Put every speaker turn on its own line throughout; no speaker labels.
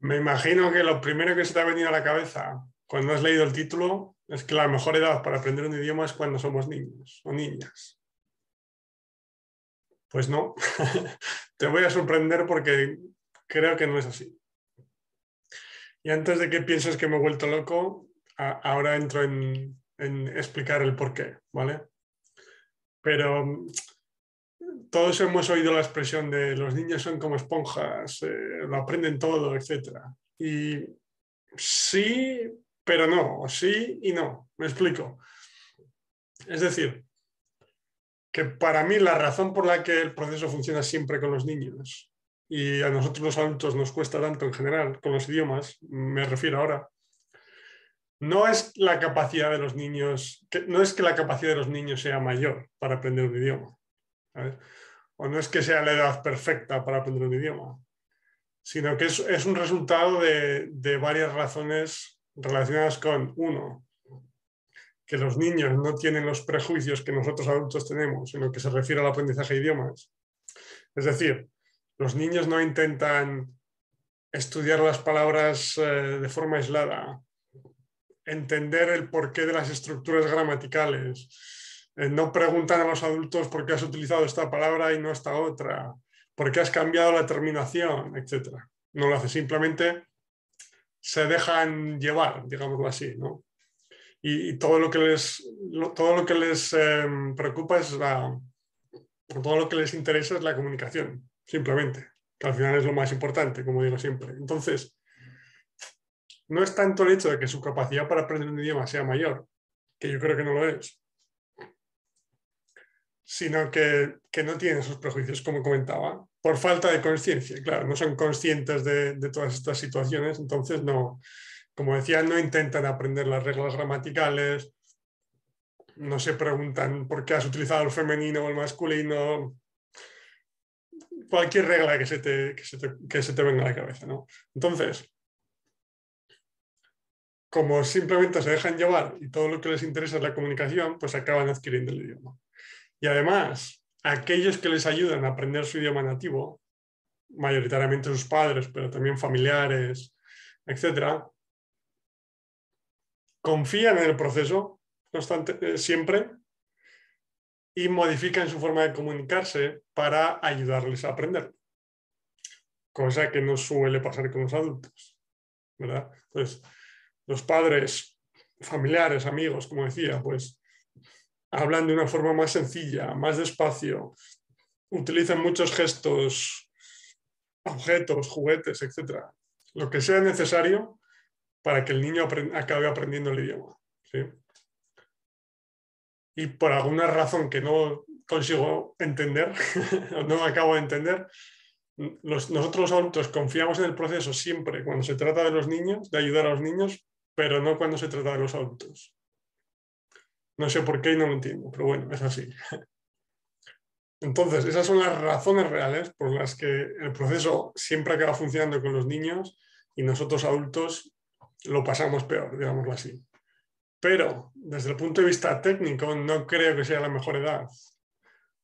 Me imagino que lo primero que se te ha venido a la cabeza cuando has leído el título es que la mejor edad para aprender un idioma es cuando somos niños o niñas. Pues no, te voy a sorprender porque creo que no es así. Y antes de que pienses que me he vuelto loco, ahora entro en, explicar el por qué, ¿vale? Pero todos hemos oído la expresión de los niños son como esponjas, eh, lo aprenden todo, etc. Y sí, pero no, sí y no, me explico. Es decir, que para mí la razón por la que el proceso funciona siempre con los niños y a nosotros los adultos nos cuesta tanto en general con los idiomas, me refiero ahora, no es la capacidad de los niños, no es que la capacidad de los niños sea mayor para aprender un idioma, o no es que sea la edad perfecta para aprender un idioma, sino que es, un resultado de, varias razones relacionadas con, uno, que los niños no tienen los prejuicios que nosotros adultos tenemos en lo que se refiere al aprendizaje de idiomas. Es decir, los niños no intentan estudiar las palabras eh, de forma aislada, entender el porqué de las estructuras gramaticales, no preguntan a los adultos por qué has utilizado esta palabra y no esta otra, por qué has cambiado la terminación, etc. No lo hace, simplemente se dejan llevar, digámoslo así, ¿no? Y, todo lo que les, todo lo que les em, preocupa es la, todo lo que les interesa es la comunicación simplemente, que al final es lo más importante, como digo siempre. Entonces, no es tanto el hecho de que su capacidad para aprender un idioma sea mayor, que yo creo que no lo es, sino que, no tienen esos prejuicios, como comentaba, por falta de conciencia. Claro, no son conscientes de, de, todas estas situaciones, entonces no, como decía, no intentan aprender las reglas gramaticales, no se preguntan por qué has utilizado el femenino o el masculino, cualquier regla que se te, que se te, venga a la cabeza. ¿no? Entonces, como simplemente se dejan llevar y todo lo que les interesa es la comunicación, pues acaban adquiriendo el idioma. Y además, aquellos que les ayudan a aprender su idioma nativo, mayoritariamente sus padres, pero también familiares, etcétera, confían en el proceso eh, siempre y modifican su forma de comunicarse para ayudarles a aprender. Cosa que no suele pasar con los adultos. ¿verdad? Pues los padres, familiares, amigos, como decía, pues hablan de una forma más sencilla, más despacio, utilizan muchos gestos, objetos, juguetes, etc. Lo que sea necesario para que el niño acabe aprendiendo el idioma. ¿sí? y por alguna razón que no consigo entender, no acabo de entender, nosotros los adultos confiamos en el proceso siempre cuando se trata de los niños, de ayudar a los niños, pero no cuando se trata de los adultos. No sé por qué y no lo entiendo, pero bueno, es así. Entonces, esas son las razones reales por las que el proceso siempre acaba funcionando con los niños y nosotros adultos lo pasamos peor, digámoslo así. Pero desde el punto de vista técnico no creo que sea la mejor edad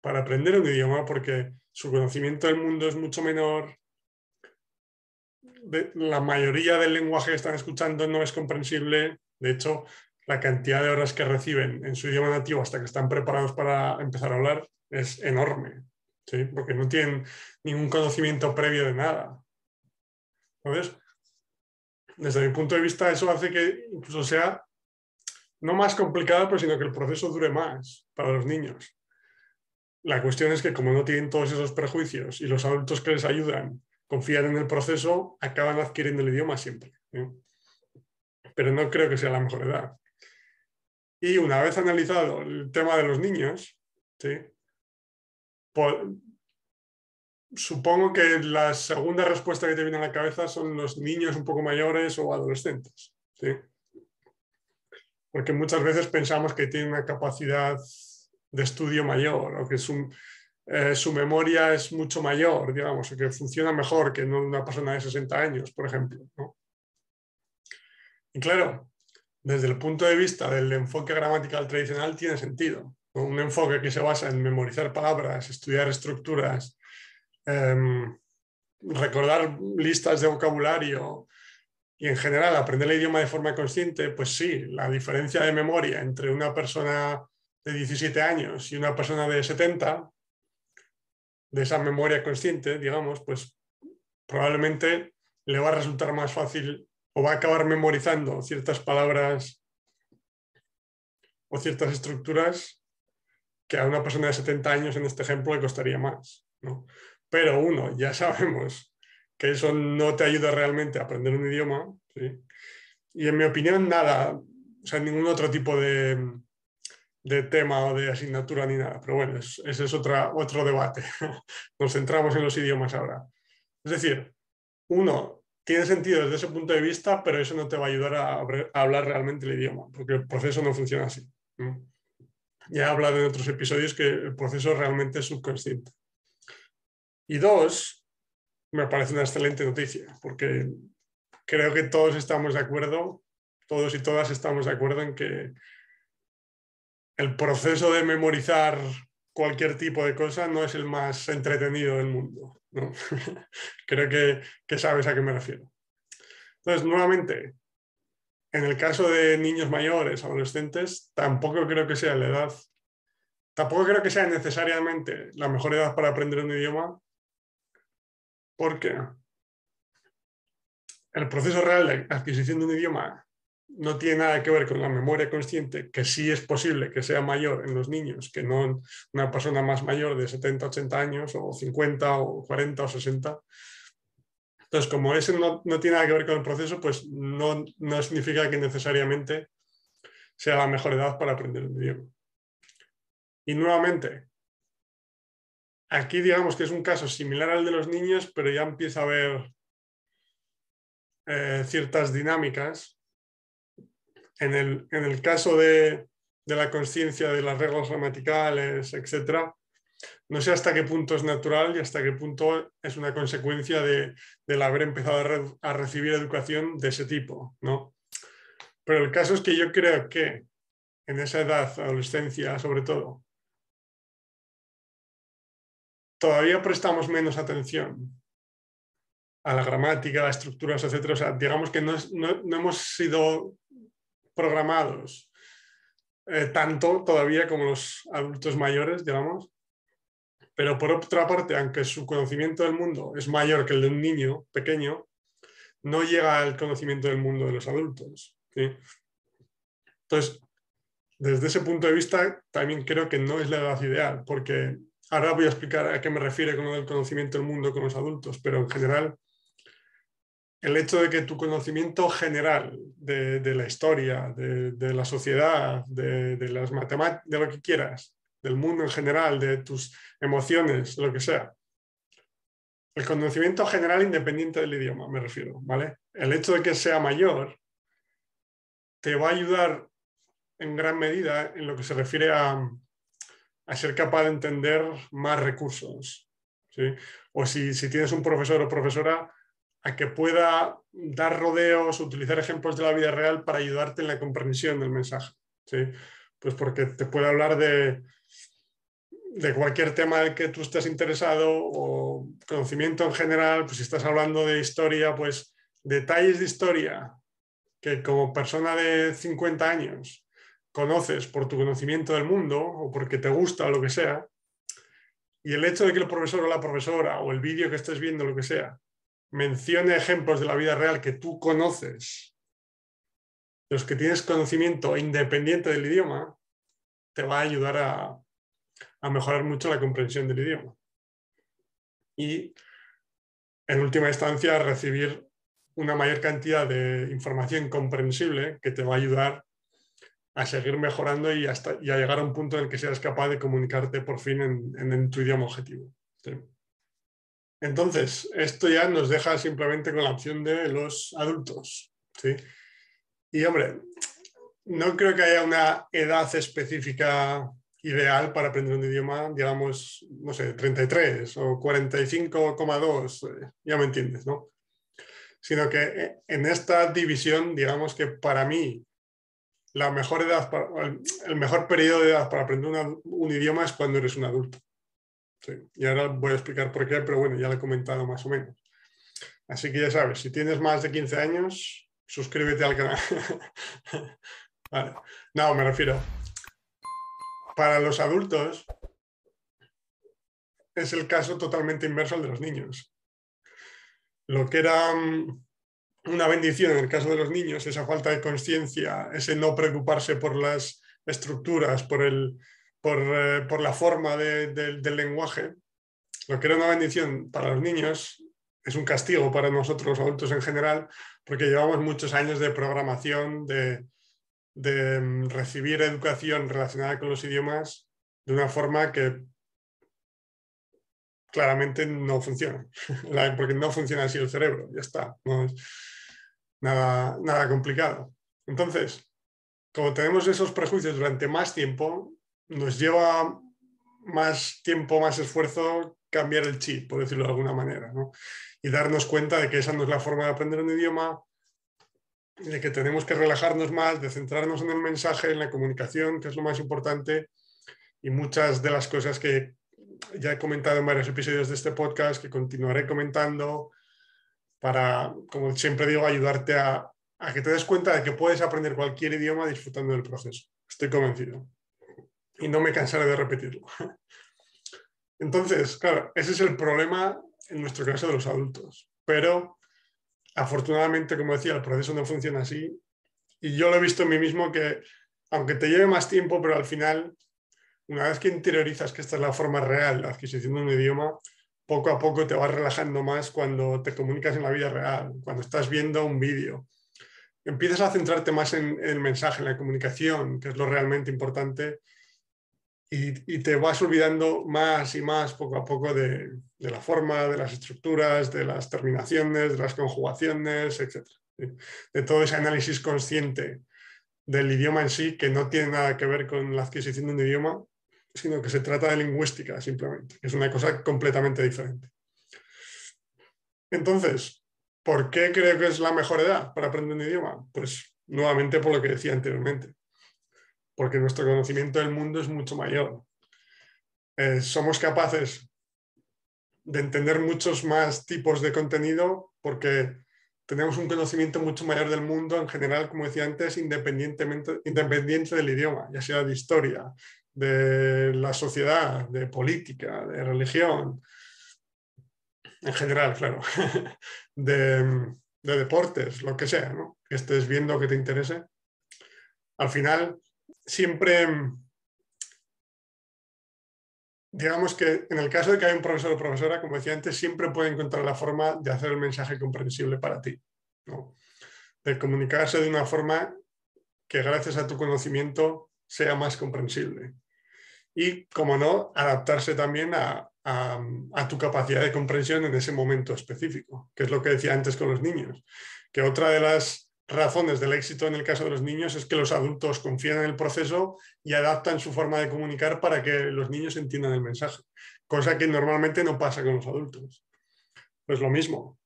para aprender un idioma porque su conocimiento del mundo es mucho menor. la mayoría del lenguaje que están escuchando no es comprensible. De hecho, la cantidad de horas que reciben en su idioma nativo hasta que están preparados para empezar a hablar es enorme, ¿sí? porque no tienen ningún conocimiento previo de nada. Entonces, desde mi punto de vista, eso hace que incluso sea no más complicado, pero sino que el proceso dure más para los niños. La cuestión es que como no tienen todos esos prejuicios y los adultos que les ayudan confían en el proceso, acaban adquiriendo el idioma siempre. Pero no creo que sea la mejor edad. Y una vez analizado el tema de los niños, supongo que la segunda respuesta que te viene a la cabeza son los niños un poco mayores o adolescentes. ¿sí? porque muchas veces pensamos que tiene una capacidad de estudio mayor o que su, eh, su memoria es mucho mayor, digamos, o que funciona mejor que una persona de 60 años, por ejemplo. Y claro, desde el punto de vista del enfoque gramatical tradicional tiene sentido. Un enfoque que se basa en memorizar palabras, estudiar estructuras, em, recordar listas de vocabulario y en general aprender el idioma de forma consciente, pues sí, la diferencia de memoria entre una persona de 17 años y una persona de 70, de esa memoria consciente, digamos, pues probablemente le va a resultar más fácil o va a acabar memorizando ciertas palabras o ciertas estructuras que a una persona de 70 años en este ejemplo le costaría más. Pero uno, ya sabemos que eso no te ayuda realmente a aprender un idioma. Y en mi opinión, nada, o sea, ningún otro tipo de, de tema o de asignatura ni nada. Pero bueno, ese es otra, otro debate. Nos centramos en los idiomas ahora. Es decir, uno, tiene sentido desde ese punto de vista, pero eso no te va a ayudar a, hablar realmente el idioma, porque el proceso no funciona así. Ya he hablado en otros episodios que el proceso realmente es subconsciente. Y dos, me parece una excelente noticia, porque creo que todos estamos de acuerdo, todos y todas estamos de acuerdo en que el proceso de memorizar cualquier tipo de cosa no es el más entretenido del mundo. creo que, que sabes a qué me refiero. Entonces, nuevamente, en el caso de niños mayores, adolescentes, tampoco creo que sea la edad, tampoco creo que sea necesariamente la mejor edad para aprender un idioma, porque el proceso real de adquisición de un idioma no tiene nada que ver con la memoria consciente, que sí es posible que sea mayor en los niños que no en una persona más mayor de 70, 80 años, o 50, o 40, o 60. Entonces, como ese no, tiene nada que ver con el proceso, pues no, no significa que necesariamente sea la mejor edad para aprender un idioma. Y nuevamente, Aquí digamos que es un caso similar al de los niños, pero ya empieza a haber eh, ciertas dinámicas. En el, caso de, la conciencia de las reglas gramaticales, etc., no sé hasta qué punto es natural y hasta qué punto es una consecuencia de, del haber empezado a, recibir educación de ese tipo. ¿no? Pero el caso es que yo creo que en esa edad, adolescencia sobre todo, todavía prestamos menos atención a la gramática, a estructuras, etc. Digamos que no, hemos sido programados eh, tanto todavía como los adultos mayores, digamos. Pero por otra parte, aunque su conocimiento del mundo es mayor que el de un niño pequeño, no llega al conocimiento del mundo de los adultos. Entonces, desde ese punto de vista, también creo que no es la edad ideal, porque Ahora voy a explicar a qué me refiere con el conocimiento del mundo con los adultos, pero en general, el hecho de que tu conocimiento general de, la historia, de, la sociedad, de, las matemáticas, de lo que quieras, del mundo en general, de tus emociones, lo que sea, el conocimiento general independiente del idioma, me refiero, ¿vale? El hecho de que sea mayor te va a ayudar en gran medida en lo que se refiere a, a ser capaz de entender más recursos. ¿sí? O si, tienes un profesor o profesora, a que pueda dar rodeos, utilizar ejemplos de la vida real para ayudarte en la comprensión del mensaje. ¿sí? Pues porque te puede hablar de, de cualquier tema del que tú estés interesado o conocimiento en general, pues si estás hablando de historia, pues detalles de historia que como persona de 50 años conoces por tu conocimiento del mundo o porque te gusta o lo que sea, y el hecho de que el profesor o la profesora o el vídeo que estés viendo, lo que sea, mencione ejemplos de la vida real que tú conoces, los que tienes conocimiento independiente del idioma, te va a ayudar a, mejorar mucho la comprensión del idioma. Y en última instancia, recibir una mayor cantidad de información comprensible que te va a ayudar a seguir mejorando y, hasta, a llegar a un punto en el que seas capaz de comunicarte por fin en, tu idioma objetivo. Entonces, esto ya nos deja simplemente con la opción de los adultos. Y hombre, no creo que haya una edad específica ideal para aprender un idioma, digamos, no sé, 33 o 45,2, eh, ya me entiendes, ¿no? Sino que eh, en esta división, digamos que para mí la mejor edad, el mejor periodo de edad para aprender un idioma es cuando eres un adulto. Y ahora voy a explicar por qué, pero bueno, ya lo he comentado más o menos. Así que ya sabes, si tienes más de 15 años, suscríbete al canal. No, me refiero. Para los adultos es el caso totalmente inverso al de los niños. Lo que era mm, una bendición en el caso de los niños, esa falta de conciencia, ese no preocuparse por las estructuras, por, el, por, eh, la forma del lenguaje, lo que era una bendición para los niños es un castigo para nosotros los adultos en general, porque llevamos muchos años de programación, de, de mm, recibir educación relacionada con los idiomas de una forma que claramente no funciona, porque no funciona así el cerebro, ya está, no es nada, nada complicado. Entonces, como tenemos esos prejuicios durante más tiempo, nos lleva más tiempo, más esfuerzo cambiar el chip, por decirlo de alguna manera, y darnos cuenta de que esa no es la forma de aprender un idioma, de que tenemos que relajarnos más, de centrarnos en el mensaje, en la comunicación, que es lo más importante, y muchas de las cosas que ya he comentado en varios episodios de este podcast, que continuaré comentando, para, como siempre digo, ayudarte a, a que te des cuenta de que puedes aprender cualquier idioma disfrutando del proceso. Estoy convencido. Y no me cansaré de repetirlo. Entonces, claro, ese es el problema en nuestro caso de los adultos. Pero afortunadamente, como decía, el proceso no funciona así. Y yo lo he visto en mí mismo que, aunque te lleve más tiempo, pero al final, una vez que interiorizas que esta es la forma real, la adquisición de un idioma, poco a poco te vas relajando más cuando te comunicas en la vida real, cuando estás viendo un vídeo. Empiezas a centrarte más en, el mensaje, en la comunicación, que es lo realmente importante, y, te vas olvidando más y más poco a poco de, la forma, de las estructuras, de las terminaciones, de las conjugaciones, etc. De todo ese análisis consciente del idioma en sí, que no tiene nada que ver con la adquisición de un idioma, sino que se trata de lingüística simplemente, es una cosa completamente diferente. Entonces, ¿por qué creo que es la mejor edad para aprender un idioma? Pues nuevamente por lo que decía anteriormente, porque nuestro conocimiento del mundo es mucho mayor. Eh, somos capaces de entender muchos más tipos de contenido porque tenemos un conocimiento mucho mayor del mundo en general, como decía antes, independientemente, independiente del idioma, ya sea de historia, de la sociedad, de política, de religión, en general, claro, de, deportes, lo que sea, ¿no? que estés viendo que te interese. Al final, siempre, digamos que en el caso de que haya un profesor o profesora, como decía antes, siempre puede encontrar la forma de hacer el mensaje comprensible para ti, de comunicarse de una forma que gracias a tu conocimiento sea más comprensible. Y, como no, adaptarse también a, tu capacidad de comprensión en ese momento específico, que es lo que decía antes con los niños, que otra de las razones del éxito en el caso de los niños es que los adultos confían en el proceso y adaptan su forma de comunicar para que los niños entiendan el mensaje, cosa que normalmente no pasa con los adultos. Pues lo mismo.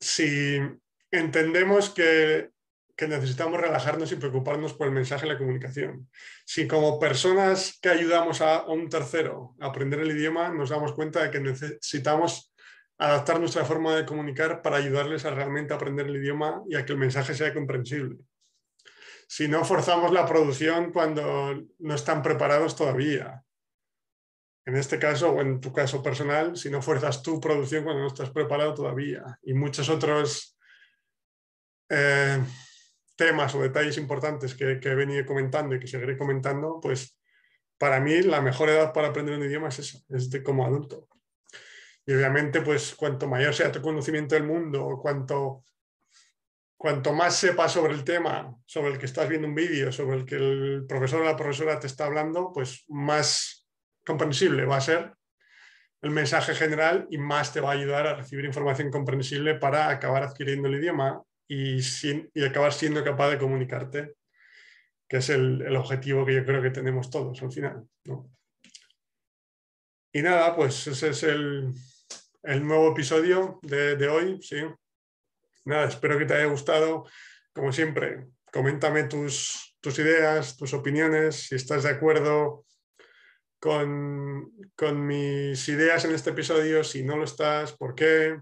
Si entendemos que que necesitamos relajarnos y preocuparnos por el mensaje y la comunicación. Si como personas que ayudamos a, un tercero a aprender el idioma nos damos cuenta de que necesitamos adaptar nuestra forma de comunicar para ayudarles a realmente aprender el idioma y a que el mensaje sea comprensible. Si no forzamos la producción cuando no están preparados todavía. En este caso, o en tu caso personal, si no fuerzas tu producción cuando no estás preparado todavía. Y muchos otros eh, temas o detalles importantes que, he venido comentando y que seguiré comentando, pues para mí la mejor edad para aprender un idioma es esa, es de como adulto. Y obviamente, pues cuanto mayor sea tu conocimiento del mundo, cuanto, cuanto más sepas sobre el tema, sobre el que estás viendo un vídeo, sobre el que el profesor o la profesora te está hablando, pues más comprensible va a ser el mensaje general y más te va a ayudar a recibir información comprensible para acabar adquiriendo el idioma y, y acabar siendo capaz de comunicarte, que es el, objetivo que yo creo que tenemos todos al final. Y nada, pues ese es el, nuevo episodio de, hoy. ¿sí? Nada, espero que te haya gustado. Como siempre, coméntame tus, ideas, tus opiniones, si estás de acuerdo con, con, mis ideas en este episodio, si no lo estás, por qué,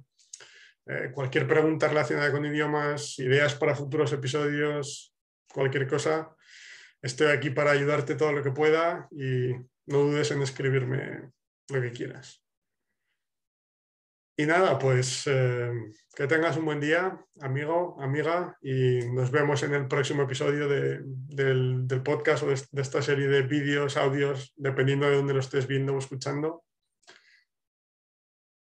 Eh, cualquier pregunta relacionada con idiomas, ideas para futuros episodios, cualquier cosa, estoy aquí para ayudarte todo lo que pueda y no dudes en escribirme lo que quieras. Y nada, pues eh, que tengas un buen día, amigo, amiga, y nos vemos en el próximo episodio del, podcast o de, de, esta serie de vídeos, audios, dependiendo de dónde lo estés viendo o escuchando.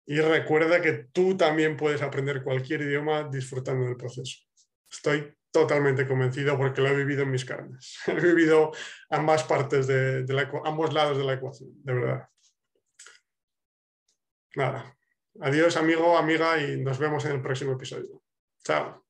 Y recuerda que tú también puedes aprender cualquier idioma disfrutando del proceso. Estoy totalmente convencido porque lo he vivido en mis carnes. He vivido ambas partes de, la, ambos lados de la ecuación, de verdad. Nada. Adiós, amigo, amiga, y nos vemos en el próximo episodio. Chao.